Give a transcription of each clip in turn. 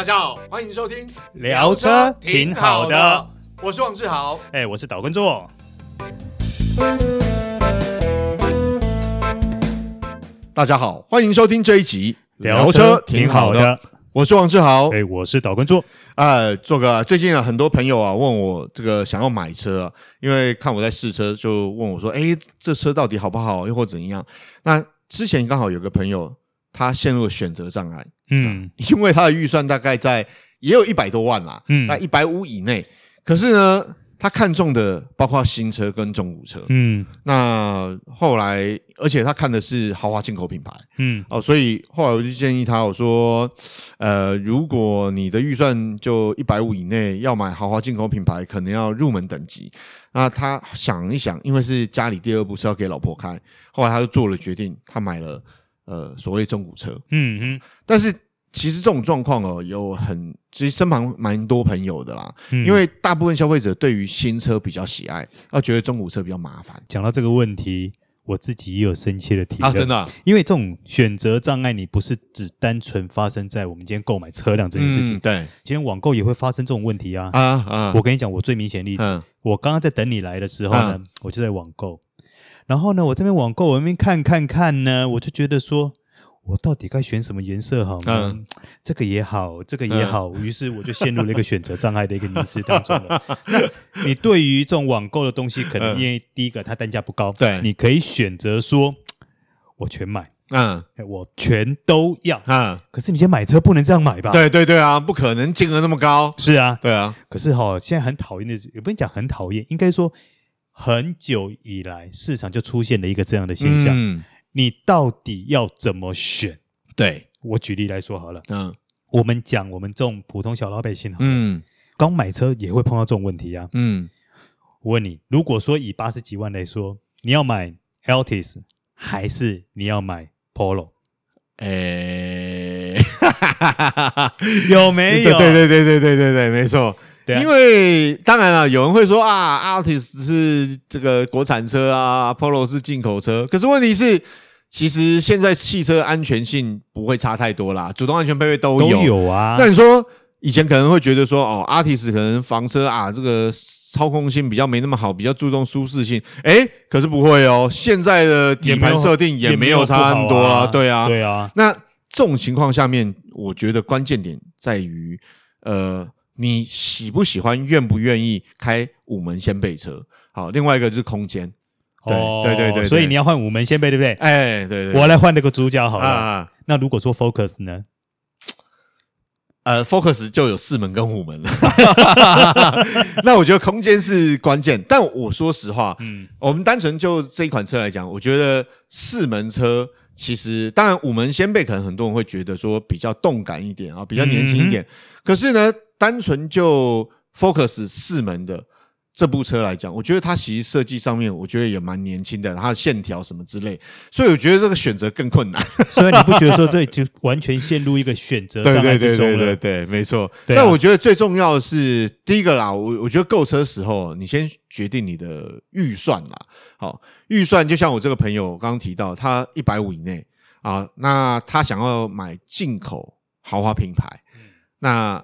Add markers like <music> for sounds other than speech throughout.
大家好，欢迎收听聊车挺好的，我是王志豪，哎，我是岛根座。大家好，欢迎收听这一集聊车挺好的，我是王志豪，哎，我是岛根座。哎，做个最近啊，很多朋友啊问我这个想要买车啊，因为看我在试车，就问我说，哎，这车到底好不好，又或怎样？那之前刚好有个朋友。他陷入了选择障碍，嗯，<laughs> 因为他的预算大概在也有一百多万啦，嗯，在一百五以内。可是呢，他看中的包括新车跟中古车，嗯，那后来，而且他看的是豪华进口品牌，嗯，哦，所以后来我就建议他，我说，呃，如果你的预算就一百五以内，要买豪华进口品牌，可能要入门等级。那他想一想，因为是家里第二部是要给老婆开，后来他就做了决定，他买了。呃，所谓中古车，嗯哼，但是其实这种状况哦，有很其实身旁蛮多朋友的啦，嗯、因为大部分消费者对于新车比较喜爱，要觉得中古车比较麻烦。讲到这个问题，我自己也有深切的体验啊，真的、啊，因为这种选择障碍，你不是只单纯发生在我们今天购买车辆这件事情，嗯、对，今天网购也会发生这种问题啊啊啊！啊我跟你讲，我最明显的例子，嗯、我刚刚在等你来的时候呢，嗯、我就在网购。然后呢，我这边网购，我这边看看看呢，我就觉得说，我到底该选什么颜色好呢？嗯、这个也好，这个也好，于、嗯、是我就陷入了一个选择障碍的一个迷思当中了。<laughs> 那你对于这种网购的东西，可能因为第一个它单价不高，对，你可以选择说，我全买，嗯，我全都要，嗯。可是你先买车不能这样买吧？对对对啊，不可能金额那么高。是啊，对啊。可是哈、哦，现在很讨厌的，也不能讲很讨厌，应该说。很久以来，市场就出现了一个这样的现象。嗯，你到底要怎么选？对，我举例来说好了。嗯，我们讲我们这种普通小老百姓，嗯，刚买车也会碰到这种问题啊。嗯，我问你，如果说以八十几万来说，你要买 Altis 还是你要买 Polo？诶，有没有？对对对对对对对，没错。因为当然了，有人会说啊，Artis 是这个国产车啊，Polo 是进口车。可是问题是，其实现在汽车安全性不会差太多啦，主动安全配备都有。都有啊。那你说以前可能会觉得说，哦，Artis 可能房车啊，这个操控性比较没那么好，比较注重舒适性。诶，可是不会哦，现在的底盘设定也没有差很多啊。对啊，对啊。那这种情况下面，我觉得关键点在于，呃。你喜不喜欢、愿不愿意开五门掀背车？好，另外一个就是空间。对、哦、对对对，所以你要换五门掀背，对不对？哎，对我来换那个主角好了。啊、那如果说 Focus 呢？呃，Focus 就有四门跟五门了。<laughs> 那我觉得空间是关键，但我说实话，嗯，我们单纯就这一款车来讲，我觉得四门车其实，当然五门掀背可能很多人会觉得说比较动感一点啊，比较年轻一点。可是呢？单纯就 Focus 四门的这部车来讲，我觉得它其实设计上面，我觉得也蛮年轻的，它的线条什么之类，所以我觉得这个选择更困难。<laughs> 所以你不觉得说这就完全陷入一个选择 <laughs> 障碍之中了？对对对对对，没错。啊、但我觉得最重要的是第一个啦，我我觉得购车时候，你先决定你的预算啦。好，预算就像我这个朋友刚刚提到，他一百五以内啊，那他想要买进口豪华品牌，嗯、那。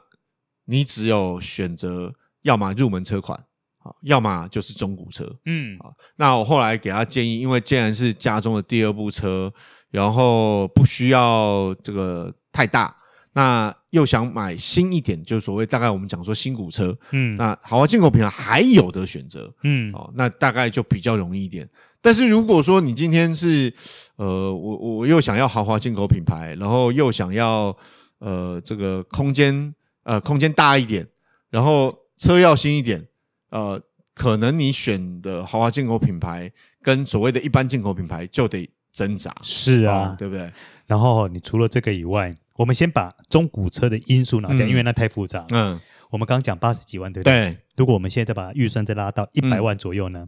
你只有选择，要么入门车款，啊，要么就是中古车，嗯，啊。那我后来给他建议，因为既然是家中的第二部车，然后不需要这个太大，那又想买新一点，就所谓大概我们讲说新古车，嗯，那豪华进口品牌还有的选择，嗯，哦，那大概就比较容易一点。但是如果说你今天是，呃，我我又想要豪华进口品牌，然后又想要呃这个空间。呃，空间大一点，然后车要新一点，呃，可能你选的豪华进口品牌跟所谓的一般进口品牌就得挣扎。是啊，哦，对不对？然后你除了这个以外，我们先把中古车的因素拿掉，嗯，因为那太复杂。嗯，我们刚讲八十几万，对不对？对。如果我们现在再把预算再拉到一百万左右呢？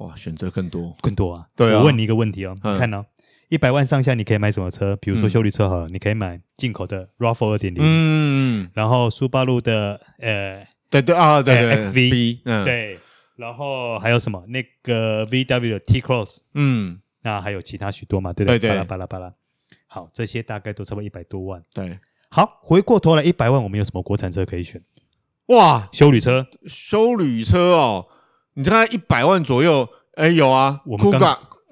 嗯，哇，选择更多，更多啊！对啊。我问你一个问题哦，嗯，你看哦。一百万上下，你可以买什么车？比如说修理车好了，嗯、你可以买进口的 RAV4 二点零，嗯，然后苏巴路的呃，对对啊，对 XV，嗯，对，然后还有什么？那个 VW 的 T Cross，嗯，那还有其他许多嘛，对不对？巴拉巴拉巴拉。好，这些大概都差不多一百多万。对，好，回过头来一百万，我们有什么国产车可以选？哇，修旅车，修旅车哦，你看一百万左右，哎，有啊，我们刚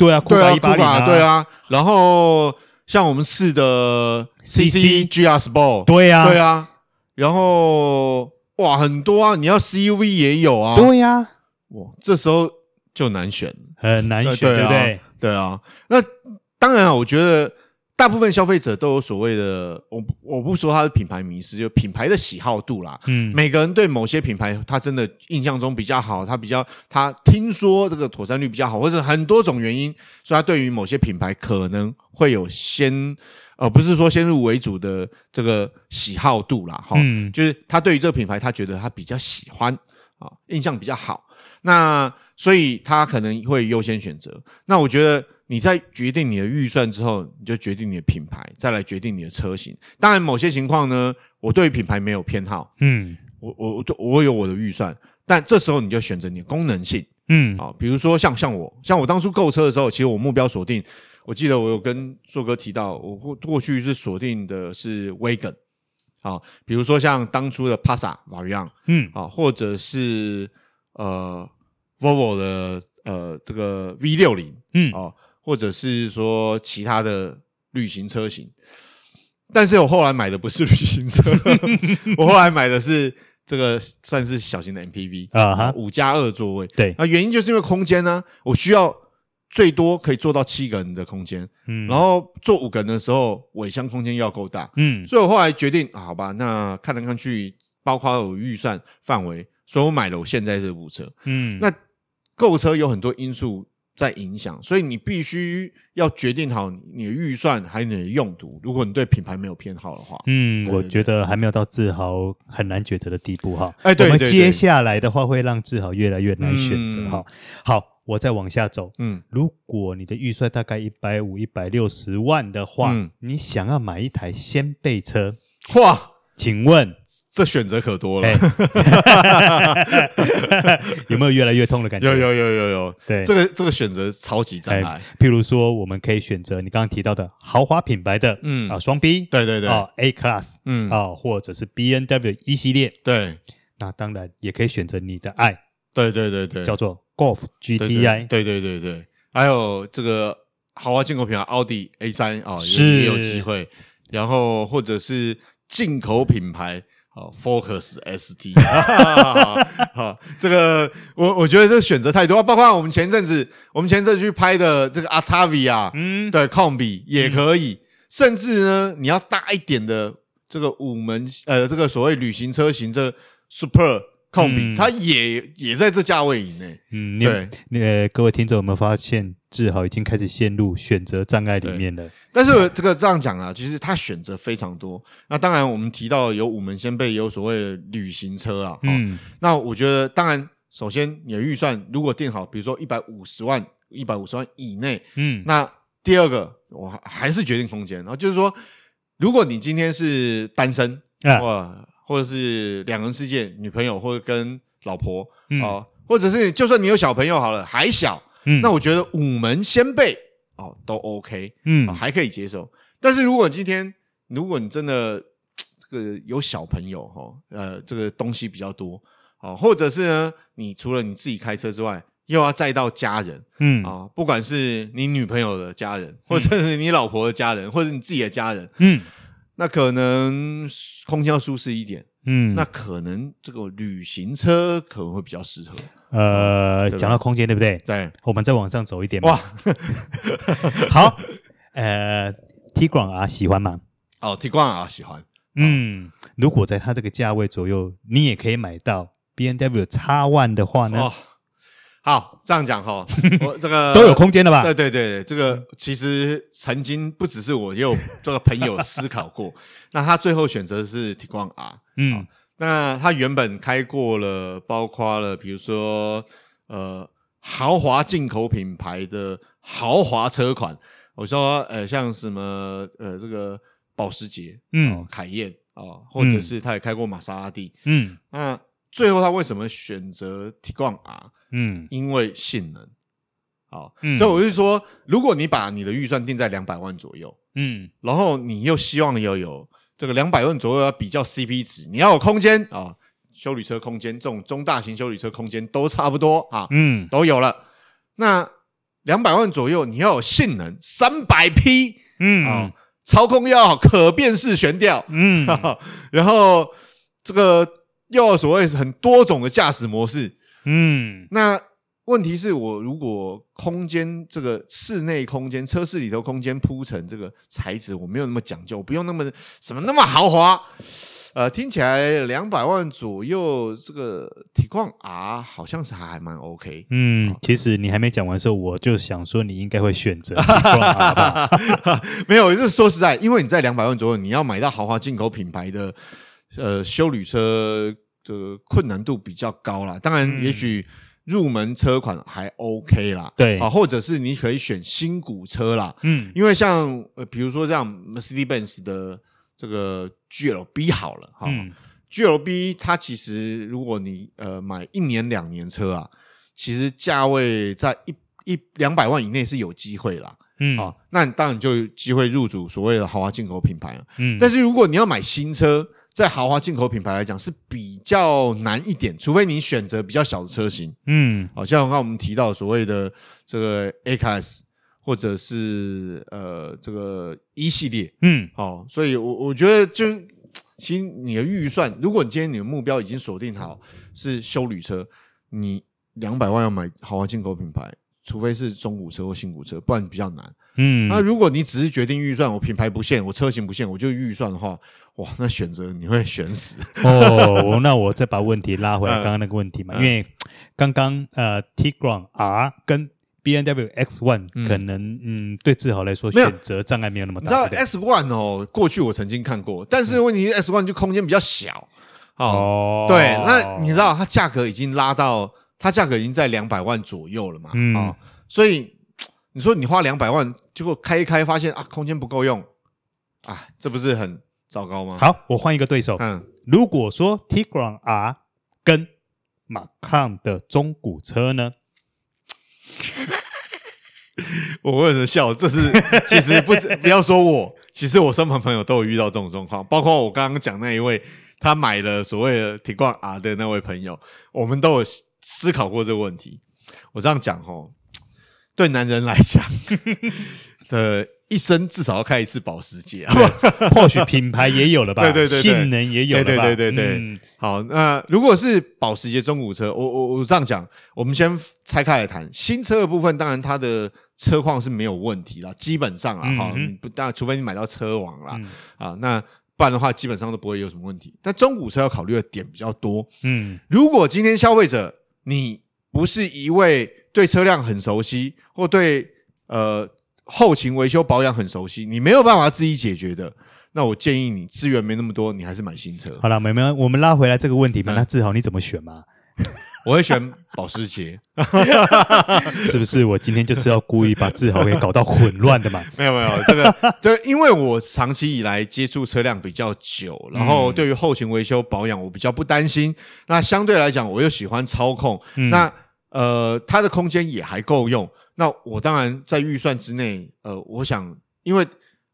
对啊，对啊，酷卡，对啊，然后像我们试的 CC GR Sport，对啊，对啊，然后哇，很多啊，你要 CUV 也有啊，对呀，哇，这时候就难选，很难选，对不对？对啊，那当然啊，我觉得。大部分消费者都有所谓的，我我不说他是品牌迷失，就品牌的喜好度啦。嗯，每个人对某些品牌，他真的印象中比较好，他比较他听说这个妥善率比较好，或者很多种原因，所以他对于某些品牌可能会有先，呃，不是说先入为主的这个喜好度啦。哈，嗯，就是他对于这个品牌，他觉得他比较喜欢啊，印象比较好，那所以他可能会优先选择。那我觉得。你在决定你的预算之后，你就决定你的品牌，再来决定你的车型。当然，某些情况呢，我对品牌没有偏好，嗯，我我我我有我的预算，但这时候你就选择你的功能性，嗯，啊，比如说像像我，像我当初购车的时候，其实我目标锁定，我记得我有跟硕哥提到，我过过去是锁定的是 Wagon，啊，比如说像当初的 Passat Variant，嗯，啊，或者是呃 Volvo 的呃这个 V 六零，嗯，啊。或者是说其他的旅行车型，但是我后来买的不是旅行车，<laughs> 我后来买的是这个算是小型的 MPV 啊哈，五加二座位。对，那原因就是因为空间呢，我需要最多可以坐到七个人的空间，嗯，然后坐五个人的时候，尾箱空间要够大，嗯，所以我后来决定，好吧，那看来看去，包括我预算范围，所以我买了我现在这部车，嗯，那购车有很多因素。在影响，所以你必须要决定好你的预算还有你的用途。如果你对品牌没有偏好的话，嗯，我觉得还没有到自豪很难抉择的地步哈。哎，对，我们接下来的话会让自豪越来越难选择哈。好，我再往下走。嗯，如果你的预算大概一百五、一百六十万的话，你想要买一台掀背车，哇，请问？这选择可多了，<laughs> 有没有越来越痛的感觉？有有有有有，对，这个这个选择超级障碍。譬如说，我们可以选择你刚刚提到的豪华品牌的，嗯。啊，双 B，对对对，啊 A Class，嗯。啊，或者是 B N W 一系列，对，那当然也可以选择你的爱，对对对对，叫做 Golf GTI，对对对对，还有这个豪华进口品牌奥迪 A 三啊，也有机会，然后或者是进口品牌。好，Focus ST，<laughs> 好，这个我我觉得这选择太多，包括我们前阵子，我们前阵子去拍的这个 Octavia，嗯，对，Combi 也可以，嗯、甚至呢，你要大一点的这个五门，呃，这个所谓旅行车型，这 Super。控比，它也也在这价位以内。嗯，对，呃，各位听众有没有发现，志豪已经开始陷入选择障碍里面了？但是这个这样讲啊，其实他选择非常多。那当然，我们提到有五门先辈，有所谓的旅行车啊。嗯，那我觉得，当然，首先你的预算如果定好，比如说一百五十万，一百五十万以内。嗯，那第二个，我还是决定空间。然后就是说，如果你今天是单身，哇。或者是两人世界，女朋友或者跟老婆啊、或者是就算你有小朋友好了，还小，嗯、那我觉得五门先辈哦都 OK，嗯、哦，还可以接受。但是如果今天如果你真的这个有小朋友哈、哦，呃，这个东西比较多啊、哦，或者是呢，你除了你自己开车之外，又要载到家人，嗯啊、哦，不管是你女朋友的家人，或者是你老婆的家人，或者是你自己的家人，嗯。那可能空间要舒适一点，嗯，那可能这个旅行车可能会比较适合。呃，讲到空间，对不对？对，我们再往上走一点。哇，<laughs> 好，呃，Tiguan R 喜欢吗？哦，Tiguan R 喜欢。嗯，如果在它这个价位左右，你也可以买到 BMW X1 的话呢？好，这样讲哈，<laughs> 我这个都有空间的吧？对对对，这个其实曾经不只是我，也有这个朋友思考过。<laughs> 那他最后选择的是 Tiguan R，嗯，那他原本开过了，包括了比如说呃豪华进口品牌的豪华车款，我说呃像什么呃这个保时捷，嗯，凯宴啊，或者是他也开过玛莎拉蒂，嗯，那。最后他为什么选择 Tiguan R？嗯，因为性能。好。嗯，所以我就说，如果你把你的预算定在两百万左右，嗯，然后你又希望要有这个两百万左右要比较 CP 值，你要有空间啊，修理车空间这种中大型修理车空间都差不多啊，嗯，都有了。那两百万左右你要有性能，三百匹，嗯。啊，操控要好，可变式悬吊，嗯，<laughs> 然后这个又要所谓很多种的驾驶模式，嗯，那。问题是我如果空间这个室内空间车室里头空间铺成这个材质，我没有那么讲究，不用那么什么那么豪华，呃，听起来两百万左右，这个 Tiguan R 好像是还蛮 OK。嗯，其实你还没讲完的时候，我就想说你应该会选择？<laughs> <laughs> 没有，就是说实在，因为你在两百万左右，你要买到豪华进口品牌的呃修旅车的困难度比较高啦。当然，也许。入门车款还 OK 啦，对。啊，或者是你可以选新古车啦，嗯，因为像呃，比如说像 Mercedes-Benz 的这个 GLB 好了，哈、嗯、GLB 它其实如果你呃买一年两年车啊，其实价位在一一两百万以内是有机会啦，嗯。啊，那你当然就有机会入主所谓的豪华进口品牌了，嗯，但是如果你要买新车。在豪华进口品牌来讲是比较难一点，除非你选择比较小的车型，嗯，好像刚刚我们提到所谓的这个 A Class 或者是呃这个一系列，嗯，好，所以我我觉得就其实你的预算，如果你今天你的目标已经锁定好是修旅车，你两百万要买豪华进口品牌。除非是中古车或新古车，不然比较难。嗯，那如果你只是决定预算，我品牌不限，我车型不限，我就预算的话，哇，那选择你会选死。哦，<laughs> 那我再把问题拉回来，刚刚那个问题嘛，嗯、因为刚刚呃，Tiguan R 跟 BNW X ONE、可能嗯，对志豪来说选择障碍没有那么大。你知道 X1 哦，过去我曾经看过，但是问题是 X1 就空间比较小。哦，哦对，那你知道它价格已经拉到。它价格已经在两百万左右了嘛，嗯、哦，所以 <tsk> 你说你花两百万，结果开一开发现啊，空间不够用，啊，这不是很糟糕吗？好，我换一个对手，嗯，如果说 Tiguan R 跟 Macan 的中古车呢？<laughs> 我为什么笑？这是 <laughs> 其实不不要说我，其实我身旁朋友都有遇到这种状况，包括我刚刚讲那一位，他买了所谓的 Tiguan R 的那位朋友，我们都有。思考过这个问题，我这样讲哦，对男人来讲，<laughs> 的一生至少要开一次保时捷啊，或许品牌也有了吧，<laughs> 对对对，性能也有了吧，对对对对对。嗯、好，那如果是保时捷中古车，我我我这样讲，我们先拆开来谈新车的部分，当然它的车况是没有问题啦，基本上啊哈，不，当然除非你买到车王啦，嗯、啊，那不然的话基本上都不会有什么问题。但中古车要考虑的点比较多，嗯，如果今天消费者你不是一位对车辆很熟悉，或对呃后勤维修保养很熟悉，你没有办法自己解决的，那我建议你资源没那么多，你还是买新车。好了，妹妹，我们拉回来这个问题嘛，嗯、那志豪你怎么选嘛？我会选保时捷，<laughs> 是不是？我今天就是要故意把志豪给搞到混乱的嘛？<laughs> 没有没有，这个对，因为我长期以来接触车辆比较久，然后对于后勤维修保养我比较不担心。那相对来讲，我又喜欢操控，嗯、那呃，它的空间也还够用。那我当然在预算之内，呃，我想因为。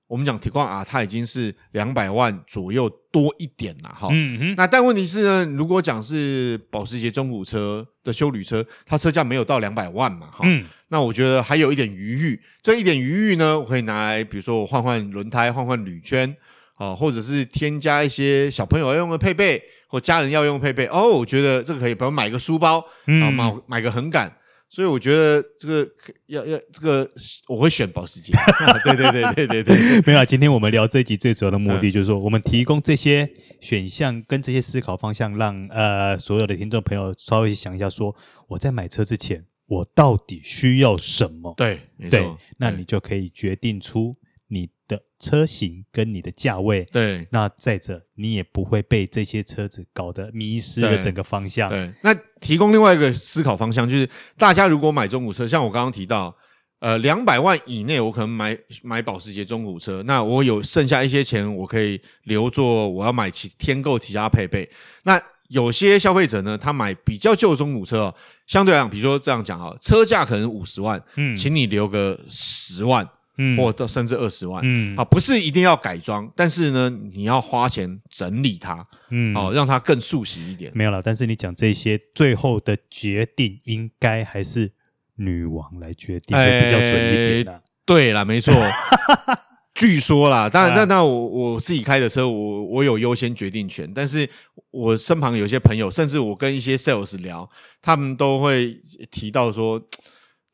我们讲 Tiguan R，它已经是两百万左右多一点了哈。嗯哼。那但问题是呢，如果讲是保时捷中古车的修旅车，它车价没有到两百万嘛哈。嗯。那我觉得还有一点余裕，这一点余裕呢，我可以拿来，比如说我换换轮胎、换换铝圈，啊，或者是添加一些小朋友要用的配备或家人要用的配备。哦，我觉得这个可以，比如买个书包，啊，买买个横杆。所以我觉得这个要要这个我会选保时捷，<laughs> 对对对对对对。<laughs> 没有，今天我们聊这一集最主要的目的就是说，我们提供这些选项跟这些思考方向，让呃所有的听众朋友稍微想一下，说我在买车之前，我到底需要什么？对，对，那你就可以决定出。你的车型跟你的价位，对，那再者你也不会被这些车子搞得迷失了整个方向。对，对，那提供另外一个思考方向，就是大家如果买中古车，像我刚刚提到，呃，两百万以内，我可能买买保时捷中古车，那我有剩下一些钱，我可以留作我要买其添购其他配备。那有些消费者呢，他买比较旧的中古车哦，相对来讲，比如说这样讲哈，车价可能五十万，嗯，请你留个十万。嗯，或者甚至二十万，嗯，啊，不是一定要改装，但是呢，你要花钱整理它，嗯，哦，让它更速洗一点。没有了，但是你讲这些最后的决定，应该还是女王来决定，会比较准一点的。对啦，没错。<laughs> 据说啦，当然，那那我我自己开的车，我我有优先决定权。但是我身旁有些朋友，甚至我跟一些 sales 聊，他们都会提到说，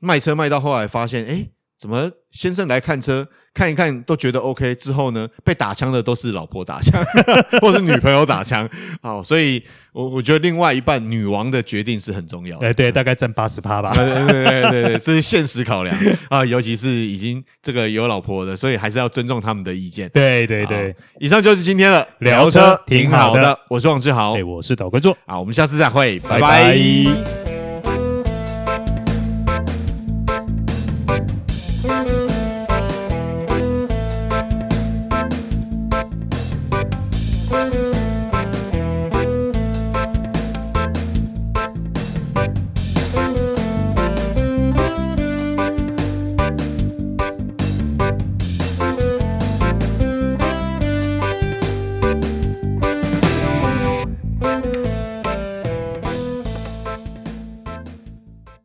卖车卖到后来发现，哎。怎么先生来看车看一看都觉得 OK 之后呢，被打枪的都是老婆打枪，<laughs> 或者是女朋友打枪。<laughs> 好，所以我我觉得另外一半女王的决定是很重要的。哎，对，大概占八十趴吧。<laughs> 对对对对对，这是现实考量啊，尤其是已经这个有老婆的，所以还是要尊重他们的意见。对对对，以上就是今天的聊车，挺好的。我是王志豪，哎，我是导观众。好，我们下次再会，拜拜。